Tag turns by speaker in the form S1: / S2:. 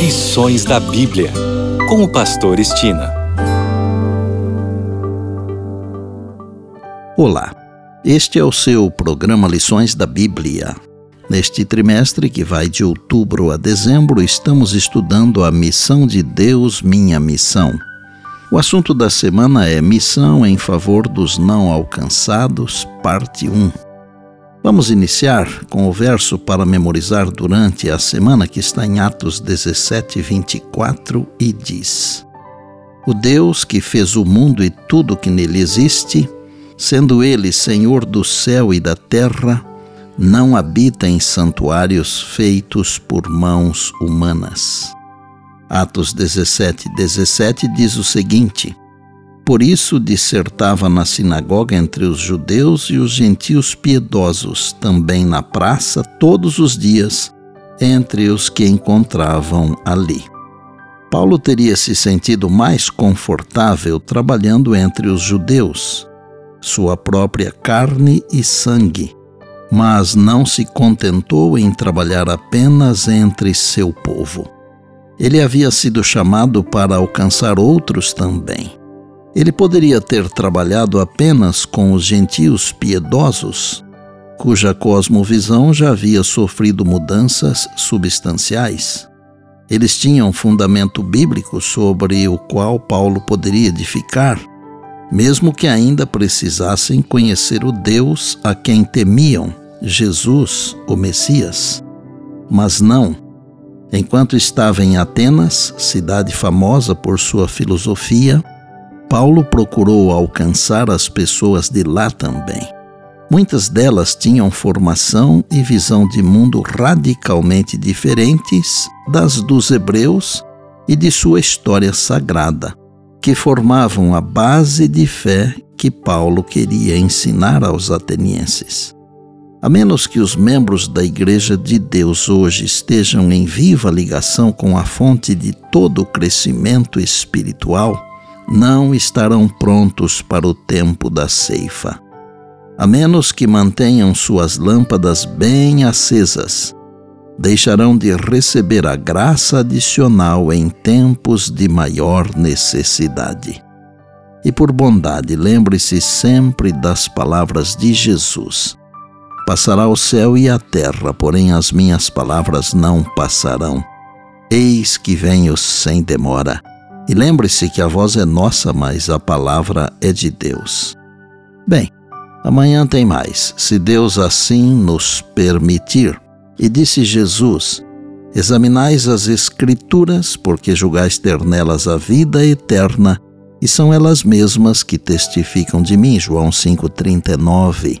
S1: Lições da Bíblia, com o Pastor Estina.
S2: Olá, este é o seu programa Lições da Bíblia. Neste trimestre, que vai de outubro a dezembro, estamos estudando a missão de Deus, minha missão. O assunto da semana é Missão em favor dos não alcançados, parte 1. Vamos iniciar com o verso para memorizar durante a semana que está em Atos 17, 24 e diz: O Deus que fez o mundo e tudo que nele existe, sendo ele Senhor do céu e da terra, não habita em santuários feitos por mãos humanas. Atos 17, 17 diz o seguinte: por isso dissertava na sinagoga entre os judeus e os gentios piedosos, também na praça, todos os dias, entre os que encontravam ali. Paulo teria se sentido mais confortável trabalhando entre os judeus, sua própria carne e sangue, mas não se contentou em trabalhar apenas entre seu povo. Ele havia sido chamado para alcançar outros também. Ele poderia ter trabalhado apenas com os gentios piedosos, cuja cosmovisão já havia sofrido mudanças substanciais. Eles tinham fundamento bíblico sobre o qual Paulo poderia edificar, mesmo que ainda precisassem conhecer o Deus a quem temiam, Jesus, o Messias. Mas não. Enquanto estava em Atenas, cidade famosa por sua filosofia, Paulo procurou alcançar as pessoas de lá também. Muitas delas tinham formação e visão de mundo radicalmente diferentes das dos hebreus e de sua história sagrada, que formavam a base de fé que Paulo queria ensinar aos atenienses. A menos que os membros da Igreja de Deus hoje estejam em viva ligação com a fonte de todo o crescimento espiritual, não estarão prontos para o tempo da ceifa, a menos que mantenham suas lâmpadas bem acesas. Deixarão de receber a graça adicional em tempos de maior necessidade. E por bondade, lembre-se sempre das palavras de Jesus. Passará o céu e a terra, porém as minhas palavras não passarão. Eis que venho sem demora. E lembre-se que a voz é nossa, mas a palavra é de Deus. Bem, amanhã tem mais, se Deus assim nos permitir. E disse Jesus: Examinais as Escrituras, porque julgais ter nelas a vida eterna, e são elas mesmas que testificam de mim. João 5,39.